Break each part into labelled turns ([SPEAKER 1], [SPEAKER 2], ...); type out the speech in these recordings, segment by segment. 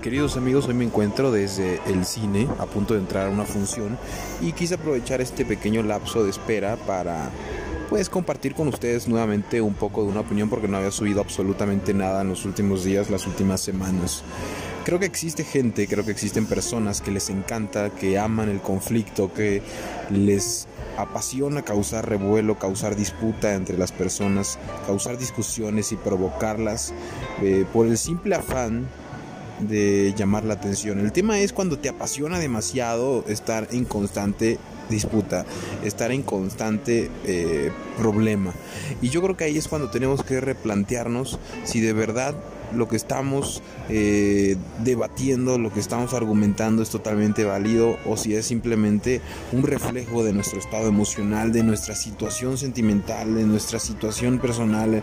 [SPEAKER 1] queridos amigos, hoy me encuentro desde el cine a punto de entrar a una función y quise aprovechar este pequeño lapso de espera para pues compartir con ustedes nuevamente un poco de una opinión porque no había subido absolutamente nada en los últimos días, las últimas semanas. Creo que existe gente, creo que existen personas que les encanta, que aman el conflicto, que les apasiona causar revuelo, causar disputa entre las personas, causar discusiones y provocarlas eh, por el simple afán de llamar la atención. El tema es cuando te apasiona demasiado estar en constante disputa, estar en constante eh, problema. Y yo creo que ahí es cuando tenemos que replantearnos si de verdad lo que estamos eh, debatiendo, lo que estamos argumentando es totalmente válido o si es simplemente un reflejo de nuestro estado emocional, de nuestra situación sentimental, de nuestra situación personal,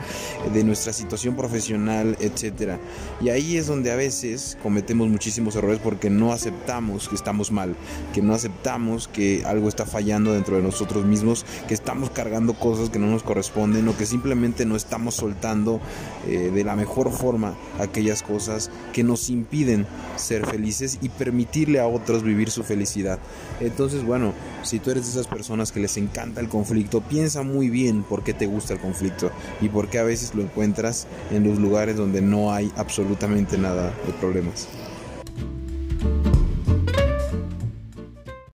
[SPEAKER 1] de nuestra situación profesional, etcétera. Y ahí es donde a veces cometemos muchísimos errores porque no aceptamos que estamos mal, que no aceptamos que algo está fallando dentro de nosotros mismos, que estamos cargando cosas que no nos corresponden o que simplemente no estamos soltando eh, de la mejor forma aquellas cosas que nos impiden ser felices y permitirle a otros vivir su felicidad. Entonces, bueno, si tú eres de esas personas que les encanta el conflicto, piensa muy bien por qué te gusta el conflicto y por qué a veces lo encuentras en los lugares donde no hay absolutamente nada de problemas.